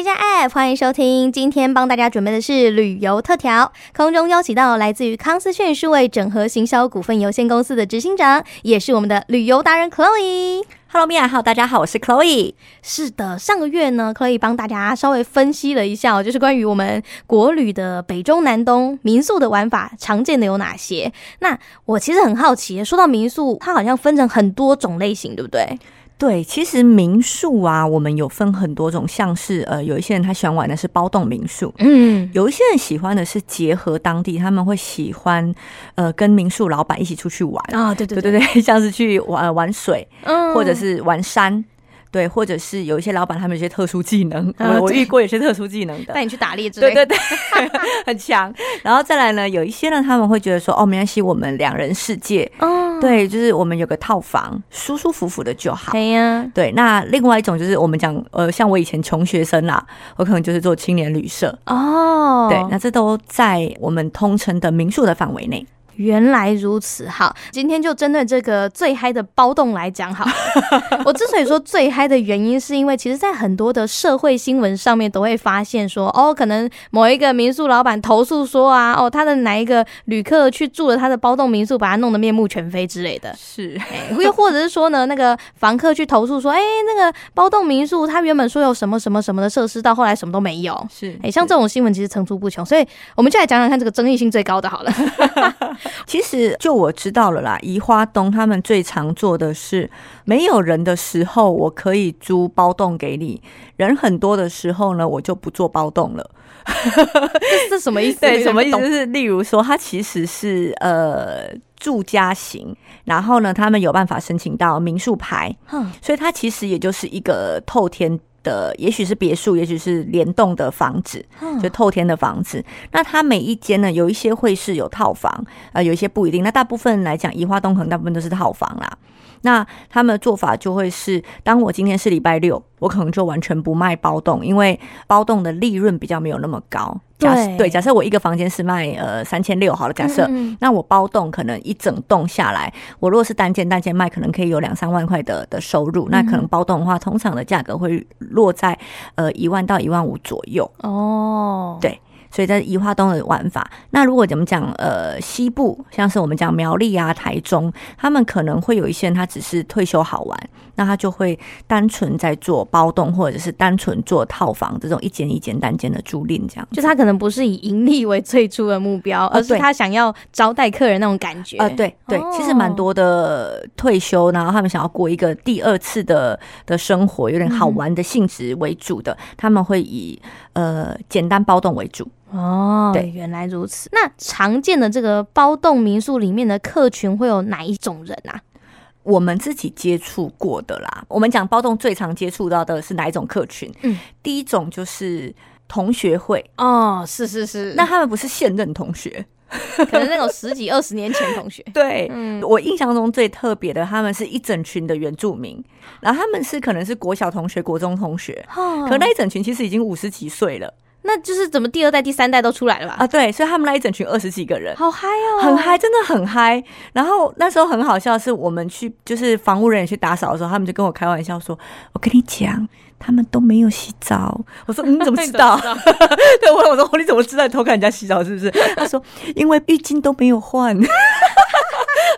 K 加 F，欢迎收听。今天帮大家准备的是旅游特调，空中邀请到来自于康思炫数位整合行销股份有限公司的执行长，也是我们的旅游达人 Chloe。Hello，Mia，好，大家好，我是 Chloe。是的，上个月呢，Chloe 帮大家稍微分析了一下，就是关于我们国旅的北中南东民宿的玩法，常见的有哪些？那我其实很好奇，说到民宿，它好像分成很多种类型，对不对？对，其实民宿啊，我们有分很多种，像是呃，有一些人他喜欢玩的是包栋民宿，嗯，有一些人喜欢的是结合当地，他们会喜欢呃跟民宿老板一起出去玩啊，对对对对对，像是去玩玩水，嗯，或者是玩山。对，或者是有一些老板，他们有些特殊技能，啊、我我 遇过有些特殊技能的，带你去打猎之类，对对对，很强。然后再来呢，有一些呢，他们会觉得说，哦，没关系，我们两人世界，哦，对，就是我们有个套房，舒舒服服的就好。对呀、啊，对。那另外一种就是我们讲，呃，像我以前穷学生啦，我可能就是做青年旅社哦，对，那这都在我们通称的民宿的范围内。原来如此，好，今天就针对这个最嗨的包栋来讲，好。我之所以说最嗨的原因，是因为其实，在很多的社会新闻上面都会发现说，哦，可能某一个民宿老板投诉说啊，哦，他的哪一个旅客去住了他的包栋民宿，把他弄得面目全非之类的。是，又或者是说呢，那个房客去投诉说，哎，那个包栋民宿他原本说有什么什么什么的设施，到后来什么都没有。是，哎，像这种新闻其实层出不穷，所以我们就来讲讲看这个争议性最高的好了。其实就我知道了啦，宜花东他们最常做的是，没有人的时候我可以租包栋给你，人很多的时候呢，我就不做包栋了。这 是什么意思？对，什么意思？就是例如说，它其实是呃住家型，然后呢，他们有办法申请到民宿牌，嗯，所以它其实也就是一个透天的，也许是别墅，也许是联动的房子，就透天的房子。那它每一间呢，有一些会是有套房，呃，有一些不一定。那大部分来讲，宜花东可能大部分都是套房啦。那他们的做法就会是，当我今天是礼拜六，我可能就完全不卖包栋，因为包栋的利润比较没有那么高。假设对，对，假设我一个房间是卖呃三千六好了，假设，嗯嗯，那我包栋可能一整栋下来，我如果是单间单间卖，可能可以有两三万块的的收入。嗯、那可能包栋的话，通常的价格会落在呃一万到一万五左右。哦，对。所以在宜花东的玩法，那如果怎么讲？呃，西部像是我们讲苗栗啊、台中，他们可能会有一些人，他只是退休好玩，那他就会单纯在做包栋，或者是单纯做套房这种一间一间单间的租赁，这样。就他可能不是以盈利为最初的目标，而是他想要招待客人那种感觉。啊、呃，对对，其实蛮多的退休，然后他们想要过一个第二次的的生活，有点好玩的性质为主的，嗯、他们会以呃简单包栋为主。哦，对，原来如此。那常见的这个包栋民宿里面的客群会有哪一种人啊？我们自己接触过的啦。我们讲包动最常接触到的是哪一种客群？嗯，第一种就是同学会。哦，是是是。那他们不是现任同学，可能那种十几二十年前同学。对，嗯，我印象中最特别的，他们是一整群的原住民，然后他们是可能是国小同学、国中同学，哦，可那一整群其实已经五十几岁了。那就是怎么第二代、第三代都出来了吧？啊，对，所以他们那一整群二十几个人，好嗨哦，很嗨，真的很嗨。然后那时候很好笑，是我们去就是房屋人员去打扫的时候，他们就跟我开玩笑说：“我跟你讲，他们都没有洗澡。”我说：“你怎么知道？” 对，我我说：“你怎么知道你偷看人家洗澡是不是？”他说：“因为浴巾都没有换。”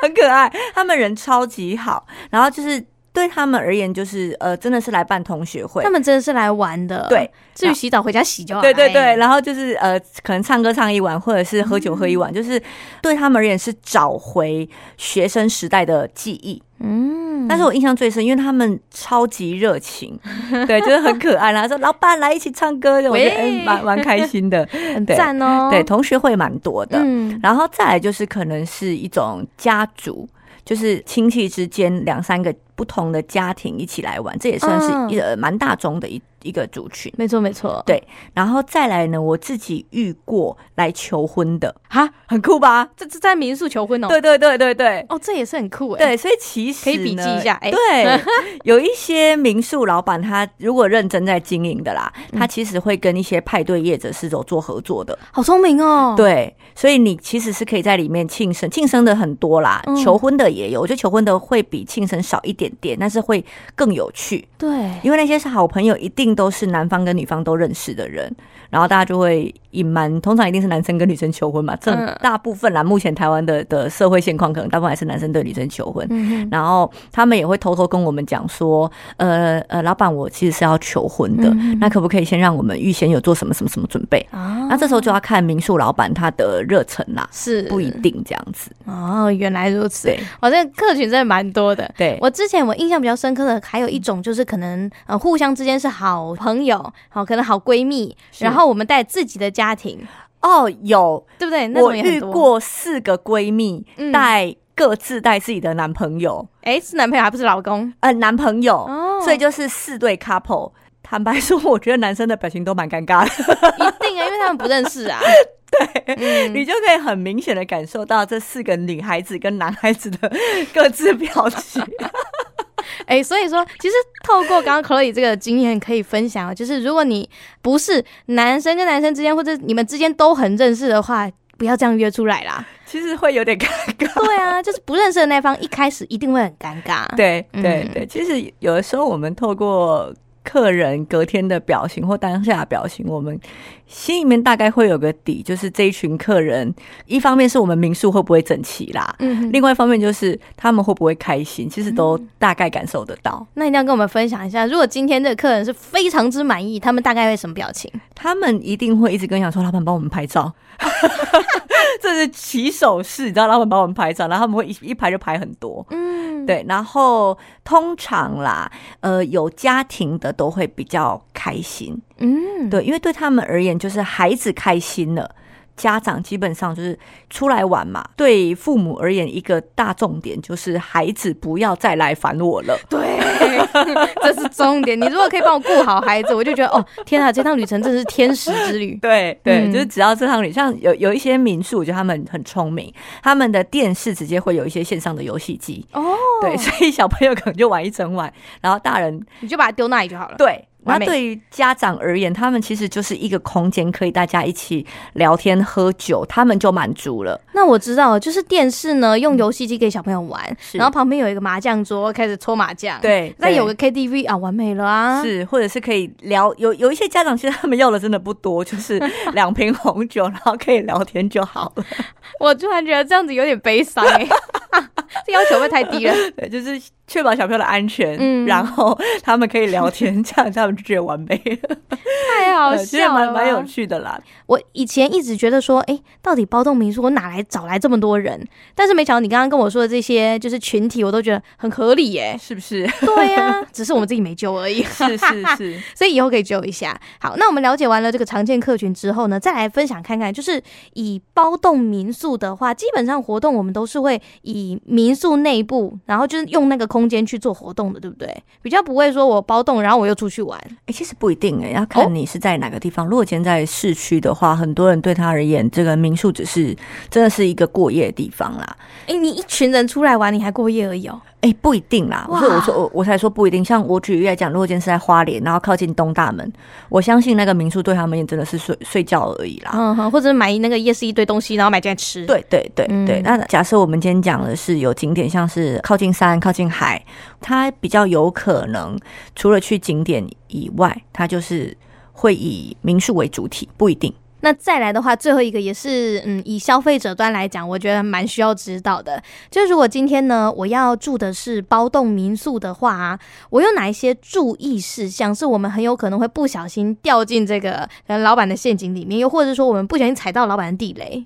很可爱，他们人超级好，然后就是。对他们而言，就是呃，真的是来办同学会。他们真的是来玩的。对，至于洗澡回家洗就好。对对对，然后就是呃，可能唱歌唱一晚，或者是喝酒喝一晚，嗯、就是对他们而言是找回学生时代的记忆。嗯，但是我印象最深，因为他们超级热情，对，就是很可爱。然后说老板来一起唱歌，我觉得蛮蛮开心的，很赞哦。对，同学会蛮多的。嗯，然后再来就是可能是一种家族。就是亲戚之间两三个不同的家庭一起来玩，这也算是一个蛮大众的一一个族群。没错，没错。对，然后再来呢，我自己遇过来求婚的，哈，很酷吧？这这在民宿求婚哦？对对对对对。哦，这也是很酷哎。对，所以其实可以笔记一下。哎，对，有一些民宿老板，他如果认真在经营的啦，他其实会跟一些派对业者是有做合作的。好聪明哦。对，所以你其实是可以在里面庆生，庆生的很多啦，求婚的也有。我觉得求婚的会比庆生少一点点，但是会更有趣。对，因为那些是好朋友，一定。都是男方跟女方都认识的人，然后大家就会隐瞒，通常一定是男生跟女生求婚嘛。这大部分啦，目前台湾的的社会现况，可能大部分还是男生对女生求婚。嗯、然后他们也会偷偷跟我们讲说，呃呃，老板，我其实是要求婚的，嗯、那可不可以先让我们预先有做什么什么什么准备？哦、那这时候就要看民宿老板他的热忱啦，是不一定这样子。哦，原来如此。对，我这个客群真的蛮多的。对，我之前我印象比较深刻的还有一种就是可能呃互相之间是好朋友，好可能好闺蜜，然后我们带自己的家庭。哦，有对不对？我遇过四个闺蜜带、嗯、各自带自己的男朋友，哎，是男朋友还不是老公？呃，男朋友，哦、所以就是四对 couple。坦白说，我觉得男生的表情都蛮尴尬的，一定啊，因为他们不认识啊。对，嗯、你就可以很明显的感受到这四个女孩子跟男孩子的 各自表情。哎、欸，所以说，其实透过刚刚 Chloe 这个经验可以分享，就是如果你不是男生跟男生之间，或者你们之间都很认识的话，不要这样约出来啦。其实会有点尴尬。对啊，就是不认识的那方一开始一定会很尴尬。对对对，其实有的时候我们透过。客人隔天的表情或当下的表情，我们心里面大概会有个底，就是这一群客人，一方面是我们民宿会不会整齐啦，嗯，另外一方面就是他们会不会开心，其实都大概感受得到。嗯、那一定要跟我们分享一下，如果今天这个客人是非常之满意，他们大概会什么表情？他们一定会一直跟你讲说：“老板帮我们拍照。” 这是起手式，你知道，老板帮我们拍照，然后他们会一一排就排很多，嗯，对，然后通常啦，呃，有家庭的都会比较开心，嗯，对，因为对他们而言，就是孩子开心了。家长基本上就是出来玩嘛，对父母而言，一个大重点就是孩子不要再来烦我了。对，这是重点。你如果可以帮我顾好孩子，我就觉得哦，天啊，这趟旅程真是天使之旅。对对，嗯、就是只要这趟旅，像有有一些民宿，我觉得他们很聪明，他们的电视直接会有一些线上的游戏机哦，对，所以小朋友可能就玩一整晚，然后大人你就把它丢那里就好了。对。那对于家长而言，他们其实就是一个空间，可以大家一起聊天喝酒，他们就满足了。那我知道，就是电视呢，用游戏机给小朋友玩，是然后旁边有一个麻将桌，开始搓麻将。对，那有个 KTV 啊，完美了啊！是，或者是可以聊，有有一些家长其实他们要的真的不多，就是两瓶红酒，然后可以聊天就好了。我突然觉得这样子有点悲伤哎、欸，这要求会太低了。对，就是。确保小朋友的安全，嗯，然后他们可以聊天，这样他们就觉得完美了，太好笑了，蛮蛮有趣的啦。我以前一直觉得说，哎，到底包栋民宿我哪来找来这么多人？但是没想到你刚刚跟我说的这些就是群体，我都觉得很合理耶，是不是？对呀、啊，只是我们自己没救而已。是是是，所以以后可以救一下。好，那我们了解完了这个常见客群之后呢，再来分享看看，就是以包栋民宿的话，基本上活动我们都是会以民宿内部，然后就是用那个空。空间去做活动的，对不对？比较不会说我包栋，然后我又出去玩。哎、欸，其实不一定哎、欸，要看你是在哪个地方。哦、如果今天在市区的话，很多人对他而言，这个民宿只是真的是一个过夜的地方啦。哎、欸，你一群人出来玩，你还过夜而已哦。哎、欸，不一定啦。所以我说，我我才说不一定。像我举例来讲，如果今天是在花莲，然后靠近东大门，我相信那个民宿对他们也真的是睡睡觉而已啦。嗯哼，或者买那个夜市一堆东西，然后买进来吃。对对对对。嗯、那假设我们今天讲的是有景点，像是靠近山、靠近海，它比较有可能除了去景点以外，它就是会以民宿为主体，不一定。那再来的话，最后一个也是，嗯，以消费者端来讲，我觉得蛮需要知道的。就如果今天呢，我要住的是包栋民宿的话啊，我有哪一些注意事项，是我们很有可能会不小心掉进这个老板的陷阱里面，又或者说我们不小心踩到老板的地雷？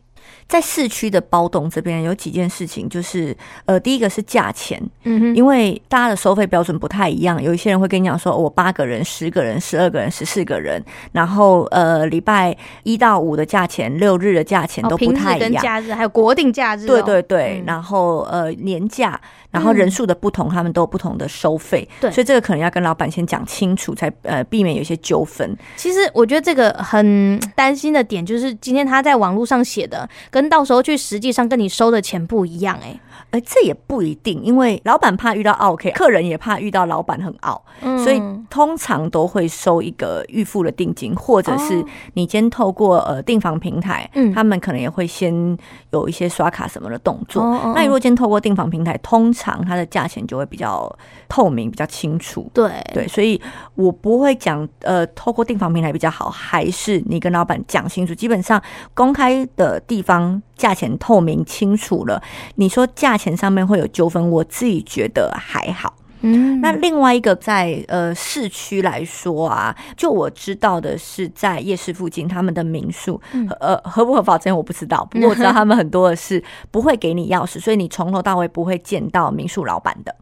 在市区的包栋这边有几件事情，就是呃，第一个是价钱，嗯哼，因为大家的收费标准不太一样，有一些人会跟你讲说，我八个人、十个人、十二个人、十四个人，然后呃，礼拜一到五的价钱、六日的价钱都不太一样，跟假日还有国定假日，哦，对对对，嗯、然后呃年假，然后人数的不同，他们都有不同的收费，对，所以这个可能要跟老板先讲清楚，才呃避免有些纠纷。其实我觉得这个很担心的点就是，今天他在网络上写的。跟到时候去实际上跟你收的钱不一样哎、欸。呃，这也不一定，因为老板怕遇到奥客，客人也怕遇到老板很傲，嗯、所以通常都会收一个预付的定金，或者是你先透过呃订房平台，嗯，他们可能也会先有一些刷卡什么的动作。哦哦、那你如果先透过订房平台，通常它的价钱就会比较透明、比较清楚。对对，所以我不会讲呃，透过订房平台比较好，还是你跟老板讲清楚。基本上公开的地方价钱透明清楚了，你说价。价钱上面会有纠纷，我自己觉得还好。嗯，那另外一个在呃市区来说啊，就我知道的是在夜市附近，他们的民宿，嗯、呃合不合法，这我不知道。不过我知道他们很多的是不会给你钥匙，所以你从头到尾不会见到民宿老板的。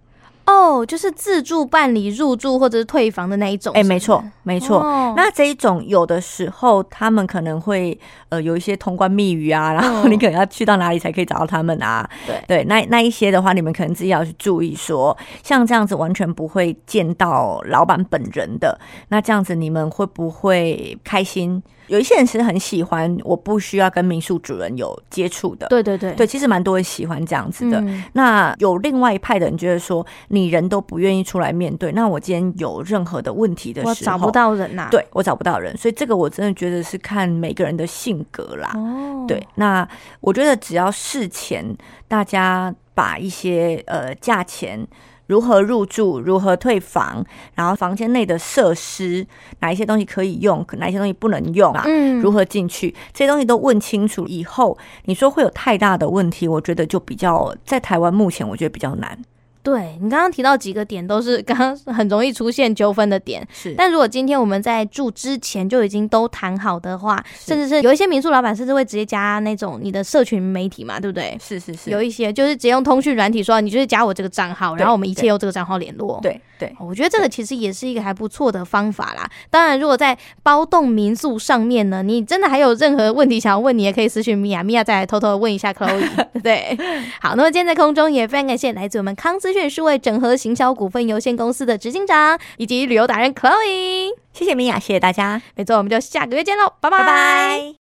哦，oh, 就是自助办理入住或者是退房的那一种。哎、欸，没错，没错。Oh. 那这一种有的时候他们可能会呃有一些通关密语啊，然后你可能要去到哪里才可以找到他们啊？对对，那那一些的话，你们可能自己要去注意说，像这样子完全不会见到老板本人的，那这样子你们会不会开心？有一些人其实很喜欢，我不需要跟民宿主人有接触的。对对对，对，其实蛮多人喜欢这样子的。嗯、那有另外一派的人觉得说，你人都不愿意出来面对，那我今天有任何的问题的时候，我找不到人呐、啊。对，我找不到人，所以这个我真的觉得是看每个人的性格啦。哦，对，那我觉得只要事前大家把一些呃价钱。如何入住？如何退房？然后房间内的设施，哪一些东西可以用？哪一些东西不能用啊？嗯，如何进去？这些东西都问清楚以后，你说会有太大的问题？我觉得就比较在台湾目前，我觉得比较难。对，你刚刚提到几个点，都是 刚刚很容易出现纠纷的点。是，但如果今天我们在住之前就已经都谈好的话，甚至是有一些民宿老板甚至会直接加那种你的社群媒体嘛，对不对？是是是，有一些就是直接用通讯软体说，你就是加我这个账号，然后我们一切用这个账号联络。对对，我觉得这个其实也是一个还不错的方法啦。当然，如果在包栋民宿上面呢，你真的还有任何问题想要问，你也可以私讯米娅，米娅再来偷偷的问一下 Chloe，对。好，那么今天在空中也非常感谢来自我们康资讯数位整合行销股份有限公司的执行长以及旅游达人 Chloe，谢谢米娅，谢谢大家，没错，我们就下个月见喽。拜拜。